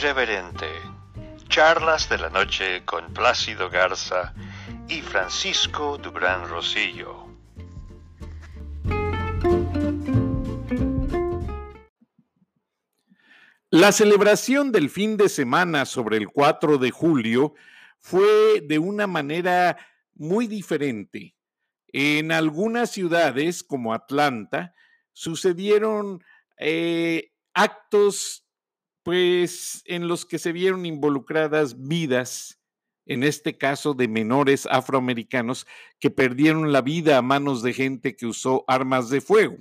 Irreverente. Charlas de la noche con Plácido Garza y Francisco Dubrán Rosillo. La celebración del fin de semana sobre el 4 de julio fue de una manera muy diferente. En algunas ciudades, como Atlanta, sucedieron eh, actos pues en los que se vieron involucradas vidas, en este caso de menores afroamericanos que perdieron la vida a manos de gente que usó armas de fuego.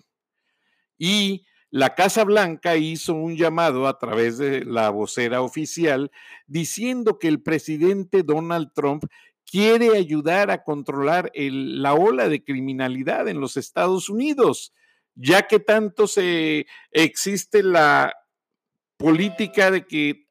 Y la Casa Blanca hizo un llamado a través de la vocera oficial diciendo que el presidente Donald Trump quiere ayudar a controlar la ola de criminalidad en los Estados Unidos, ya que tanto se existe la política de que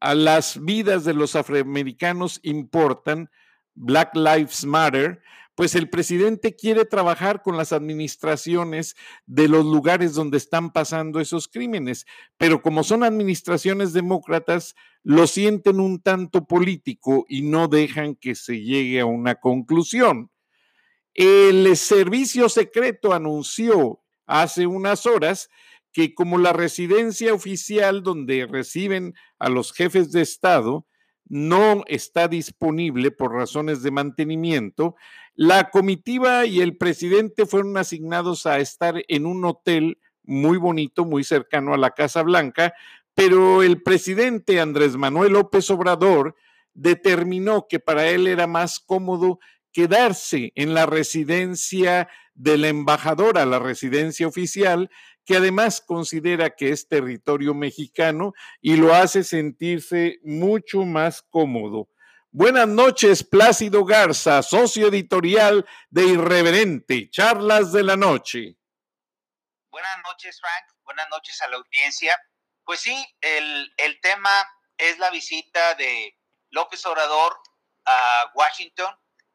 a las vidas de los afroamericanos importan, Black Lives Matter, pues el presidente quiere trabajar con las administraciones de los lugares donde están pasando esos crímenes, pero como son administraciones demócratas, lo sienten un tanto político y no dejan que se llegue a una conclusión. El servicio secreto anunció hace unas horas que como la residencia oficial donde reciben a los jefes de Estado no está disponible por razones de mantenimiento, la comitiva y el presidente fueron asignados a estar en un hotel muy bonito, muy cercano a la Casa Blanca, pero el presidente Andrés Manuel López Obrador determinó que para él era más cómodo quedarse en la residencia de la embajadora, la residencia oficial, que además considera que es territorio mexicano y lo hace sentirse mucho más cómodo. Buenas noches, Plácido Garza, socio editorial de Irreverente, Charlas de la Noche. Buenas noches, Frank. Buenas noches a la audiencia. Pues sí, el, el tema es la visita de López Obrador a Washington.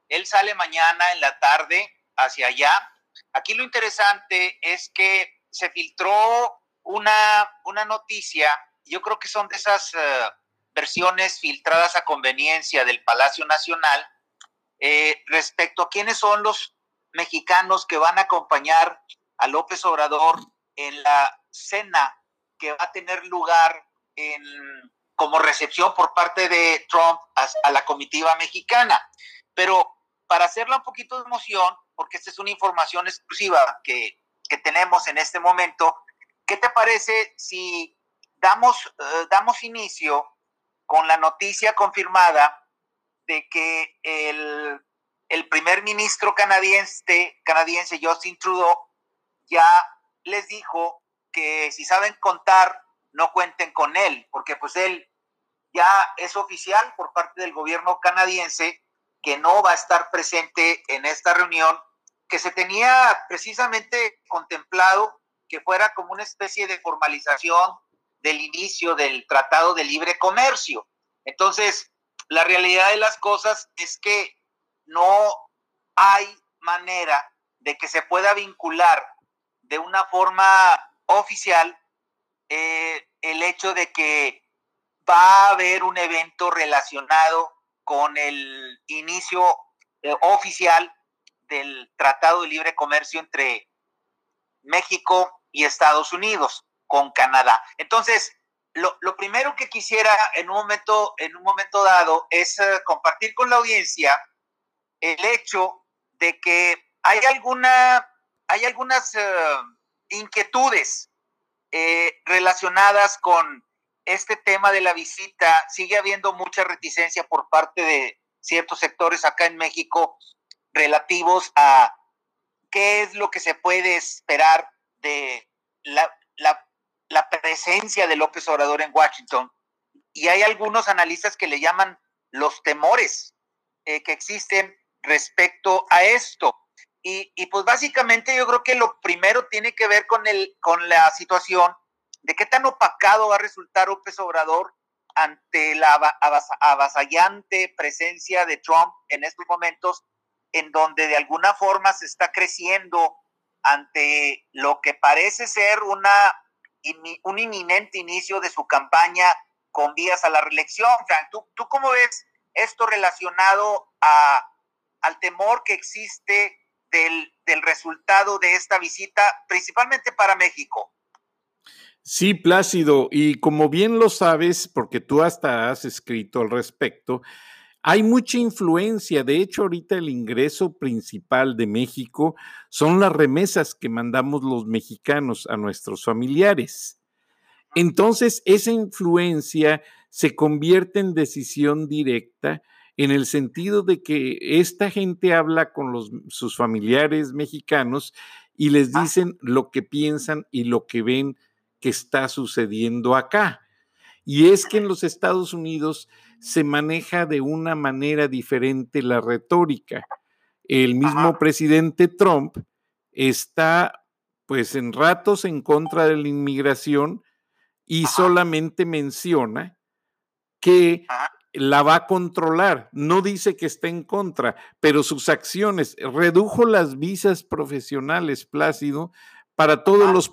Él sale mañana en la tarde hacia allá. Aquí lo interesante es que se filtró una, una noticia, yo creo que son de esas eh, versiones filtradas a conveniencia del Palacio Nacional, eh, respecto a quiénes son los mexicanos que van a acompañar a López Obrador en la cena que va a tener lugar como recepción por parte de Trump a la comitiva mexicana. Pero para hacerla un poquito de emoción, porque esta es una información exclusiva que que tenemos en este momento, ¿qué te parece si damos, eh, damos inicio con la noticia confirmada de que el, primer ministro canadiense, canadiense Justin Trudeau ya les dijo que si saben contar, no cuenten con él, porque pues él ya es oficial por parte del gobierno canadiense que no va a estar presente en esta reunión que se tenía precisamente contemplado que fuera como una especie de formalización del inicio del Tratado de Libre Comercio. Entonces, la realidad de las cosas es que no hay manera de que se pueda vincular de una forma oficial eh, el hecho de que va a haber un evento relacionado con el inicio eh, oficial del Tratado de Libre Comercio entre México y Estados Unidos con Canadá. Entonces, lo, primero que quisiera en un momento, en un momento dado es eh, compartir con la audiencia el hecho de que hay alguna, hay algunas eh, inquietudes eh, relacionadas con este tema de la visita. Sigue habiendo mucha reticencia por parte de ciertos sectores acá en México relativos a qué es lo que se puede esperar de la, presencia de López Obrador en Washington. Y hay algunos analistas que le llaman los temores eh, que existen respecto a esto. Y, y, pues básicamente yo creo que lo primero tiene que ver con, el, con la situación de qué tan opacado va a resultar López Obrador ante la avasallante presencia de Trump en estos momentos en donde de alguna forma se está creciendo ante lo que parece ser una, un inminente inicio de su campaña con vías a la reelección. Frank, ¿tú, ¿tú cómo ves esto relacionado a, al temor que existe del, del resultado de esta visita, principalmente para México? Sí, Plácido, y como bien lo sabes, porque tú hasta has escrito al respecto, hay mucha influencia. De hecho, ahorita el ingreso principal de México son las remesas que mandamos los mexicanos a nuestros familiares. Entonces, esa influencia se convierte en decisión directa en el sentido de que esta gente habla con los, sus familiares mexicanos y les ah. dicen lo que piensan y lo que ven que está sucediendo acá. Y es que en los Estados Unidos se maneja de una manera diferente la retórica. El mismo presidente Trump está pues en ratos en contra de la inmigración y solamente menciona que la va a controlar. No dice que esté en contra, pero sus acciones redujo las visas profesionales, Plácido, para todos los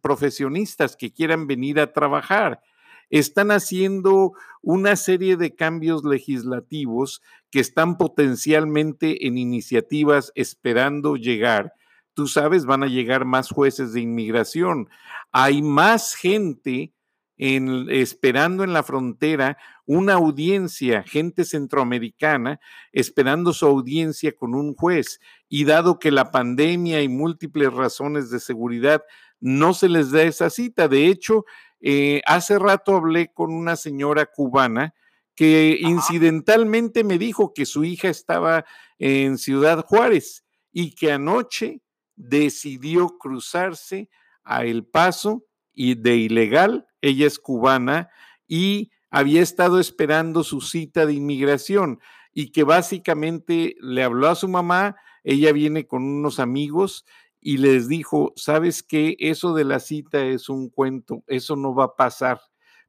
profesionistas que quieran venir a trabajar. Están haciendo una serie de cambios legislativos que están potencialmente en iniciativas esperando llegar. Tú sabes, van a llegar más jueces de inmigración. Hay más gente esperando en la frontera una audiencia, gente centroamericana, esperando su audiencia con un juez. Y dado que la pandemia y múltiples razones de seguridad no se les da esa cita, de hecho, eh, hace rato hablé con una señora cubana que incidentalmente me dijo que su hija estaba en Ciudad Juárez y que anoche decidió cruzarse a El Paso y de ilegal ella es cubana y había estado esperando su cita de inmigración y que básicamente le habló a su mamá, ella viene con unos amigos y les dijo, ¿sabes qué? Eso de la cita es un cuento, eso no va a pasar,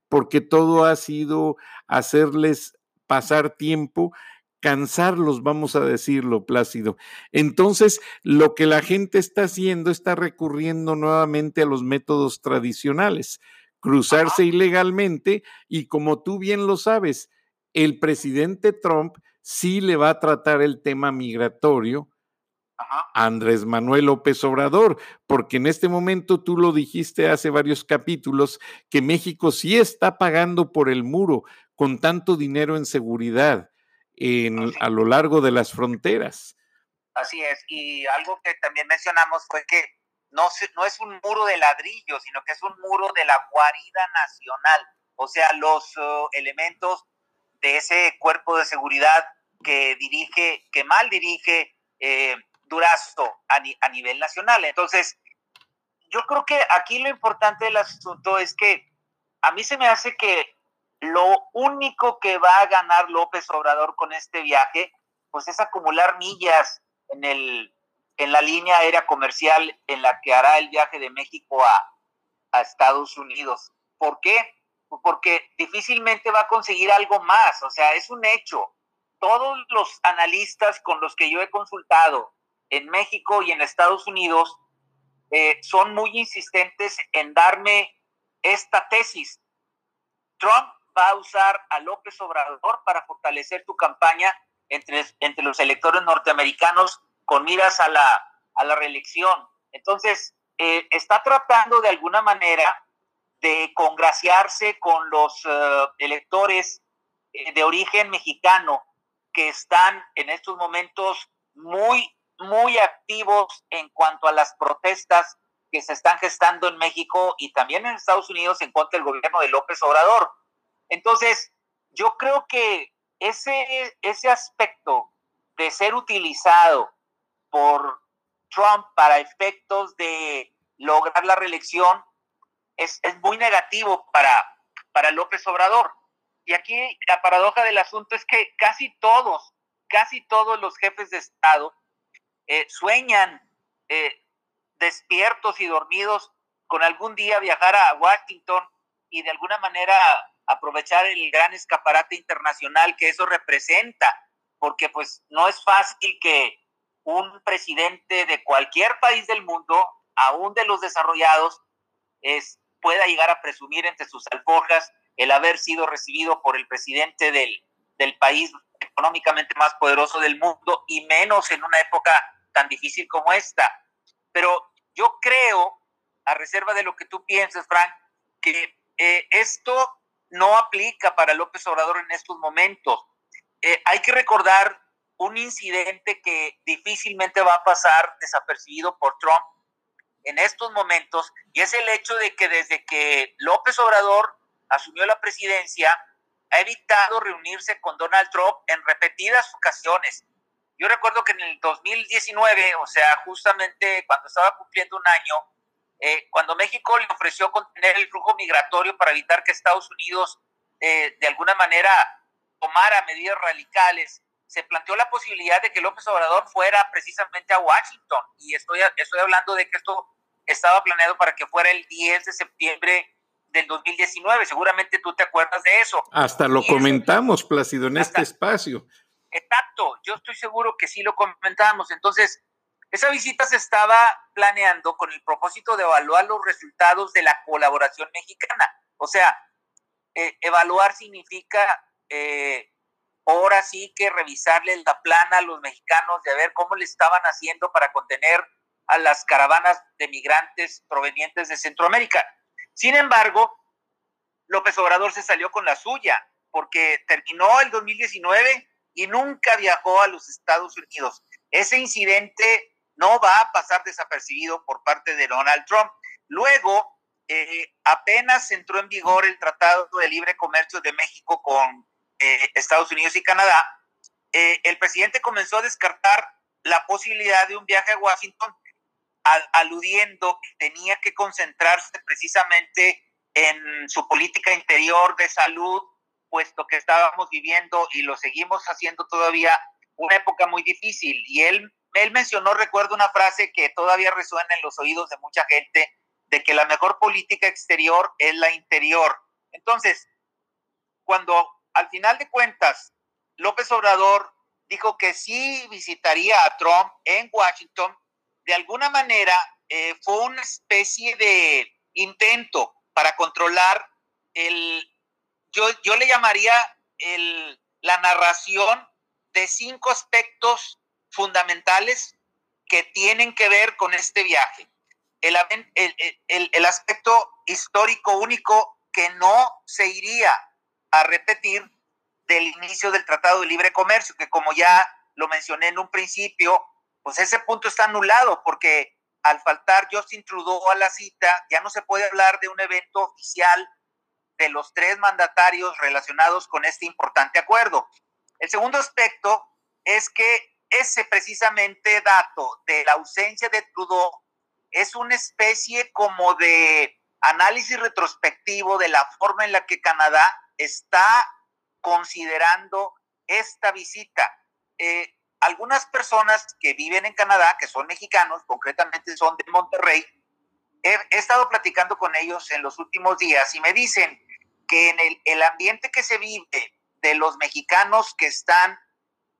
porque todo ha sido hacerles pasar tiempo, cansarlos, vamos a decirlo, Plácido. Entonces, lo que la gente está haciendo está recurriendo nuevamente a los métodos tradicionales cruzarse ilegalmente y como tú bien lo sabes, el presidente Trump sí le va a tratar el tema migratorio a Andrés Manuel López Obrador, porque en este momento tú lo dijiste hace varios capítulos, que México sí está pagando por el muro con tanto dinero en seguridad en, a lo largo de las fronteras. Así es, y algo que también mencionamos fue que no, no es un muro de ladrillo, sino que es un muro de la guarida nacional, o sea, los uh, elementos de ese cuerpo de seguridad que dirige, que mal dirige eh, Durazo a, nivel nacional. Entonces, yo creo que aquí lo importante del asunto es que a mí se me hace que lo único que va a ganar López Obrador con este viaje, pues es acumular millas en el, en la línea aérea comercial en la que hará el viaje de México a, Estados Unidos. ¿Por qué? Porque difícilmente va a conseguir algo más, o sea, es un hecho. Todos los analistas con los que yo he consultado en México y en Estados Unidos eh, son muy insistentes en darme esta tesis. Trump va a usar a López Obrador para fortalecer tu campaña entre, entre los electores norteamericanos con miras a la, a la reelección. Entonces, eh, está tratando de alguna manera de congraciarse con los eh, electores eh, de origen mexicano que están en estos momentos muy, muy activos en cuanto a las protestas que se están gestando en México y también en Estados Unidos en contra del gobierno de López Obrador. Entonces, yo creo que ese, ese aspecto de ser utilizado por Trump para efectos de lograr la reelección es, muy negativo para, para López Obrador. Y aquí la paradoja del asunto es que casi todos, casi todos los jefes de Estado eh, sueñan eh, despiertos y dormidos con algún día viajar a Washington y de alguna manera aprovechar el gran escaparate internacional que eso representa, porque pues no es fácil que un presidente de cualquier país del mundo, aún de los desarrollados, es, pueda llegar a presumir entre sus alforjas el haber sido recibido por el presidente del, del país económicamente más poderoso del mundo y menos en una época tan difícil como esta. Pero yo creo, a reserva de lo que tú piensas, Frank, que eh, esto no aplica para López Obrador en estos momentos. Eh, hay que recordar un incidente que difícilmente va a pasar desapercibido por Trump en estos momentos, y es el hecho de que desde que López Obrador asumió la presidencia, ha evitado reunirse con Donald Trump en repetidas ocasiones. Yo recuerdo que en el 2019, o sea, justamente cuando estaba cumpliendo un año, eh, cuando México le ofreció contener el flujo migratorio para evitar que Estados Unidos eh, de alguna manera tomara medidas radicales, se planteó la posibilidad de que López Obrador fuera precisamente a Washington. Y estoy, estoy hablando de que esto estaba planeado para que fuera el 10 de septiembre del 2019. Seguramente tú te acuerdas de eso. Hasta lo comentamos, Plácido, en este espacio. Exacto, yo estoy seguro que sí lo comentamos. Entonces, esa visita se estaba planeando con el propósito de evaluar los resultados de la colaboración mexicana. O sea, eh, evaluar significa eh, ahora sí que revisarle la plana a los mexicanos de ver cómo le estaban haciendo para contener a las caravanas de migrantes provenientes de Centroamérica. Sin embargo, López Obrador se salió con la suya porque terminó el 2019 y nunca viajó a los Estados Unidos. Ese incidente no va a pasar desapercibido por parte de Donald Trump. Luego, eh, apenas entró en vigor el Tratado de Libre Comercio de México con eh, Estados Unidos y Canadá, eh, el presidente comenzó a descartar la posibilidad de un viaje a Washington, aludiendo que tenía que concentrarse precisamente en su política interior de salud puesto que estábamos viviendo y lo seguimos haciendo todavía una época muy difícil. Y él, él mencionó, recuerdo una frase que todavía resuena en los oídos de mucha gente, de que la mejor política exterior es la interior. Entonces, cuando al final de cuentas López Obrador dijo que sí visitaría a Trump en Washington, de alguna manera eh, fue una especie de intento para controlar el, yo, yo le llamaría el, la narración de cinco aspectos fundamentales que tienen que ver con este viaje. El, el, el, aspecto histórico único que no se iría a repetir del inicio del Tratado de Libre Comercio, que como ya lo mencioné en un principio, pues ese punto está anulado porque al faltar Justin Trudeau a la cita, ya no se puede hablar de un evento oficial de los tres mandatarios relacionados con este importante acuerdo. El segundo aspecto es que ese precisamente dato de la ausencia de Trudeau es una especie como de análisis retrospectivo de la forma en la que Canadá está considerando esta visita. Eh, algunas personas que viven en Canadá, que son mexicanos, concretamente son de Monterrey, he, estado platicando con ellos en los últimos días y me dicen que en el, el ambiente que se vive de los mexicanos que están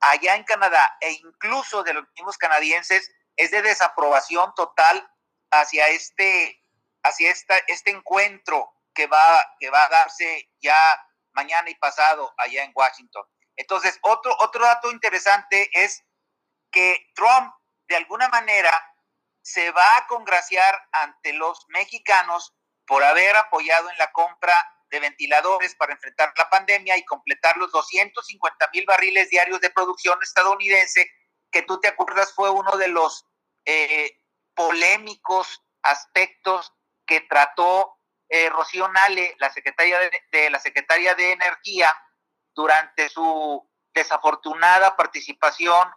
allá en Canadá e incluso de los mismos canadienses es de desaprobación total hacia este, hacia esta, este encuentro que va, que va a darse ya mañana y pasado allá en Washington. Entonces, otro, otro dato interesante es que Trump, de alguna manera, se va a congraciar ante los mexicanos por haber apoyado en la compra de ventiladores para enfrentar la pandemia y completar los 250 mil barriles diarios de producción estadounidense, que tú te acuerdas fue uno de los eh, polémicos aspectos que trató eh, Rocío Nale, la secretaria de, la secretaria de Energía, durante su desafortunada participación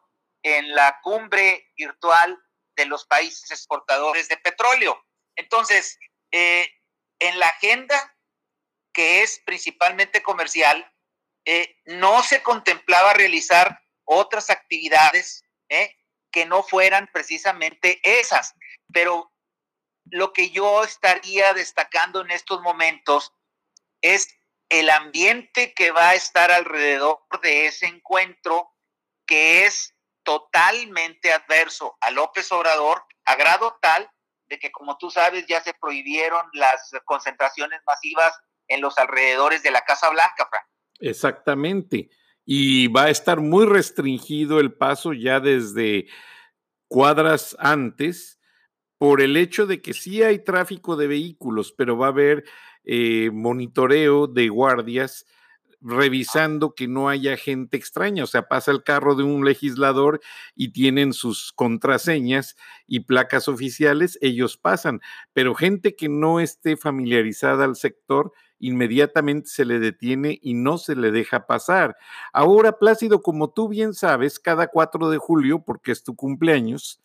en la cumbre virtual de los países exportadores de petróleo. Entonces, eh, en la agenda que es principalmente comercial, eh, no se contemplaba realizar otras actividades eh, que no fueran precisamente esas. Pero lo que yo estaría destacando en estos momentos es el ambiente que va a estar alrededor de ese encuentro que es totalmente adverso a López Obrador, a grado tal de que, como tú sabes, ya se prohibieron las concentraciones masivas en los alrededores de la Casa Blanca, Frank. Exactamente. Y va a estar muy restringido el paso ya desde cuadras antes por el hecho de que sí hay tráfico de vehículos, pero va a haber eh, monitoreo de guardias revisando que no haya gente extraña, o sea, pasa el carro de un legislador y tienen sus contraseñas y placas oficiales, ellos pasan, pero gente que no esté familiarizada al sector, inmediatamente se le detiene y no se le deja pasar. Ahora, Plácido, como tú bien sabes, cada 4 de julio, porque es tu cumpleaños,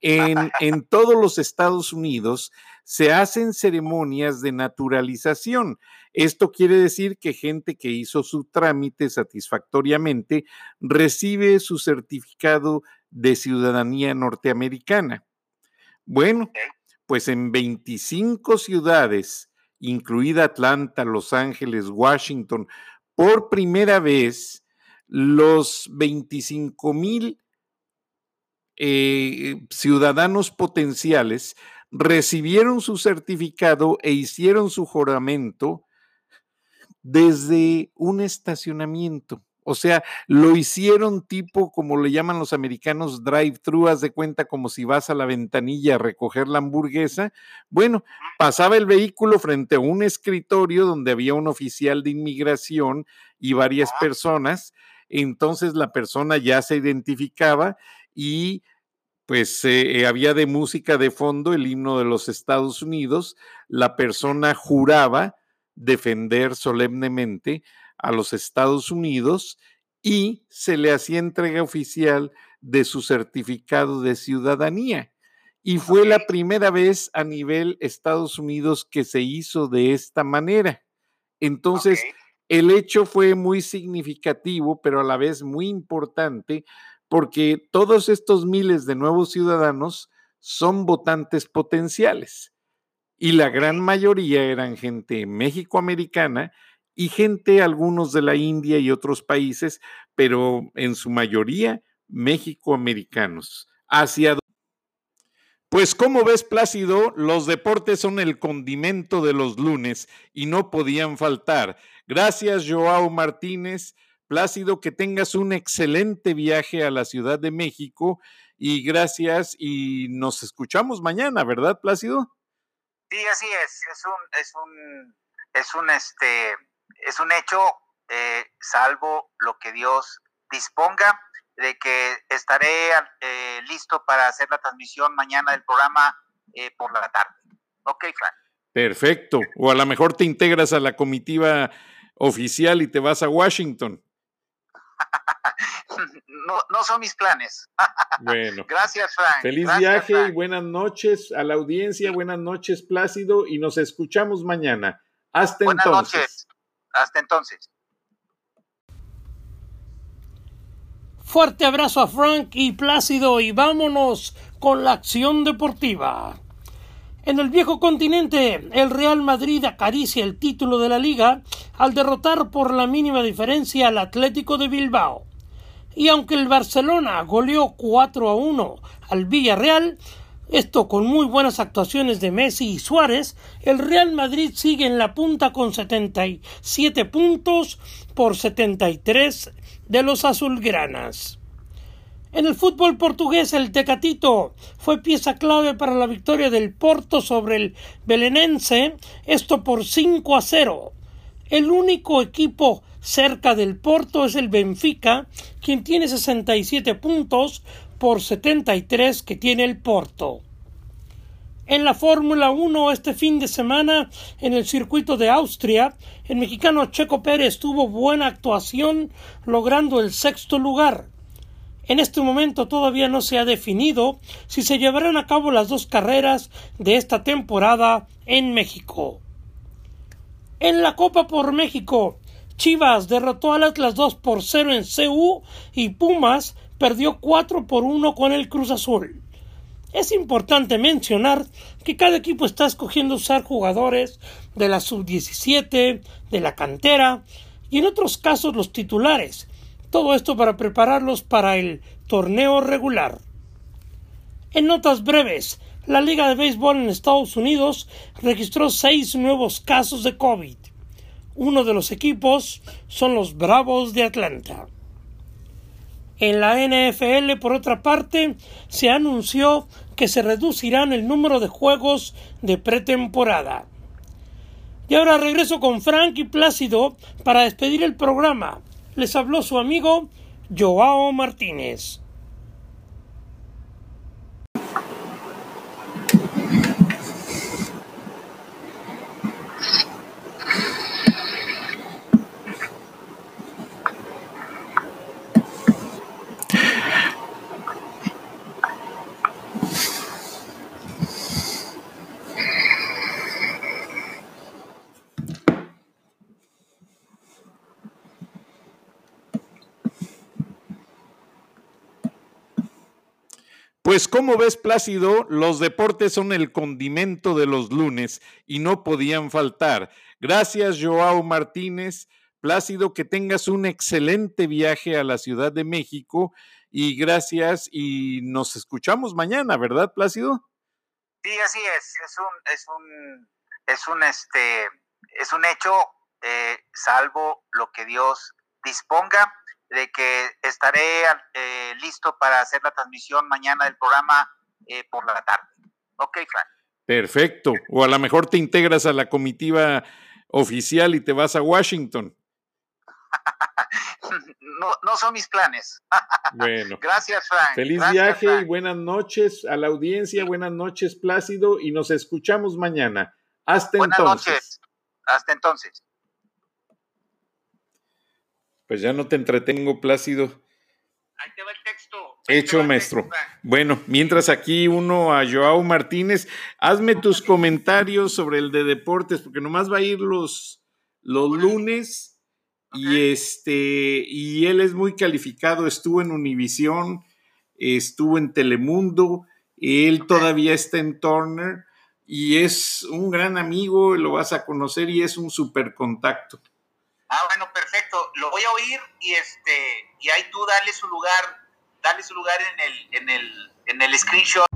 en, en, todos los Estados Unidos se hacen ceremonias de naturalización. Esto quiere decir que gente que hizo su trámite satisfactoriamente recibe su certificado de ciudadanía norteamericana. Bueno, pues en 25 ciudades, incluida Atlanta, Los Ángeles, Washington, por primera vez, los 25 mil eh, ciudadanos potenciales recibieron su certificado e hicieron su juramento desde un estacionamiento. O sea, lo hicieron tipo, como le llaman los americanos, drive-thru, haz de cuenta como si vas a la ventanilla a recoger la hamburguesa. Bueno, pasaba el vehículo frente a un escritorio donde había un oficial de inmigración y varias personas. Entonces la persona ya se identificaba y pues eh, había de música de fondo el himno de los Estados Unidos, la persona juraba defender solemnemente a los Estados Unidos y se le hacía entrega oficial de su certificado de ciudadanía. Y fue la primera vez a nivel Estados Unidos que se hizo de esta manera. Entonces, el hecho fue muy significativo, pero a la vez muy importante, porque todos estos miles de nuevos ciudadanos son votantes potenciales y la gran mayoría eran gente mexicoamericana y gente, algunos de la India y otros países, pero en su mayoría mexicoamericanos. Hacia pues como ves, Plácido, los deportes son el condimento de los lunes y no podían faltar. Gracias, Joao Martínez. Plácido, que tengas un excelente viaje a la Ciudad de México y gracias y nos escuchamos mañana, ¿verdad, Plácido? Sí, así es, es un, es un, es un, este, es un hecho, eh, salvo lo que Dios disponga, de que estaré eh, listo para hacer la transmisión mañana del programa eh, por la tarde. Ok, Frank. Perfecto. O a lo mejor te integras a la comitiva oficial y te vas a Washington. no, son mis planes. Bueno. Gracias, Frank. Feliz viaje y buenas noches a la audiencia. Buenas noches, Plácido, y nos escuchamos mañana. Hasta buenas entonces. Noches. Hasta entonces. Fuerte abrazo a Frank y Plácido y vámonos con la acción deportiva. En el viejo continente, el Real Madrid acaricia el título de la liga al derrotar por la mínima diferencia al Atlético de Bilbao. Y aunque el Barcelona goleó 4 a 1 al Villarreal, esto con muy buenas actuaciones de Messi y Suárez, el Real Madrid sigue en la punta con 77 puntos por 73 de los azulgranas. En el fútbol portugués, el Tecatito fue pieza clave para la victoria del Porto sobre el Belenense, esto por 5 a 0. El único equipo cerca del Porto es el Benfica, quien tiene 67 puntos por 73 que tiene el Porto. En la Fórmula 1 este fin de semana en el circuito de Austria, el mexicano Checo Pérez tuvo buena actuación logrando el sexto lugar. En este momento todavía no se ha definido si se llevarán a cabo las dos carreras de esta temporada en México. En la Copa por México, Chivas derrotó al Atlas 2 por 0 en CU y Pumas perdió 4 por 1 con el Cruz Azul. Es importante mencionar que cada equipo está escogiendo usar jugadores de la sub-17, de la cantera y en otros casos los titulares, todo esto para prepararlos para el torneo regular. En notas breves, la Liga de Béisbol en Estados Unidos registró seis nuevos casos de COVID. Uno de los equipos son los Bravos de Atlanta. En la NFL, por otra parte, se anunció que se reducirán el número de juegos de pretemporada. Y ahora regreso con Frank y Plácido para despedir el programa. Les habló su amigo Joao Martínez. Pues como ves, Plácido, los deportes son el condimento de los lunes y no podían faltar. Gracias, Joao Martínez. Plácido, que tengas un excelente viaje a la Ciudad de México y gracias y nos escuchamos mañana, ¿verdad, Plácido? Sí, así es. Es un, es un, es un, este, es un hecho, eh, salvo lo que Dios disponga de que estaré eh, listo para hacer la transmisión mañana del programa eh, por la tarde. Ok, Frank. Perfecto. O a lo mejor te integras a la comitiva oficial y te vas a Washington. no, no son mis planes. bueno. Gracias, Frank. Feliz viaje y buenas noches a la audiencia. Buenas noches, Plácido, y nos escuchamos mañana. Hasta buenas entonces. Noches. Hasta entonces. Pues ya no te entretengo, Plácido. Ahí te va el texto. Hecho, maestro. Bueno, mientras aquí uno a Joao Martínez, hazme tus comentarios sobre el de deportes, porque nomás va a ir los, los lunes y este y él es muy calificado, estuvo en Univisión, estuvo en Telemundo, él todavía está en Turner y es un gran amigo, lo vas a conocer y es un super contacto. Ah, bueno, perfecto. Lo voy a oír y este y ahí tú dale su lugar, dale su lugar en el en el en el screenshot.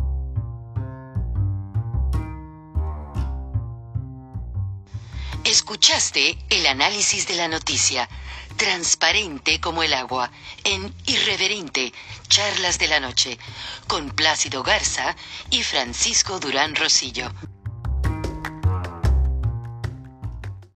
Escuchaste el análisis de la noticia, transparente como el agua, en Irreverente, Charlas de la Noche, con Plácido Garza y Francisco Durán Rosillo.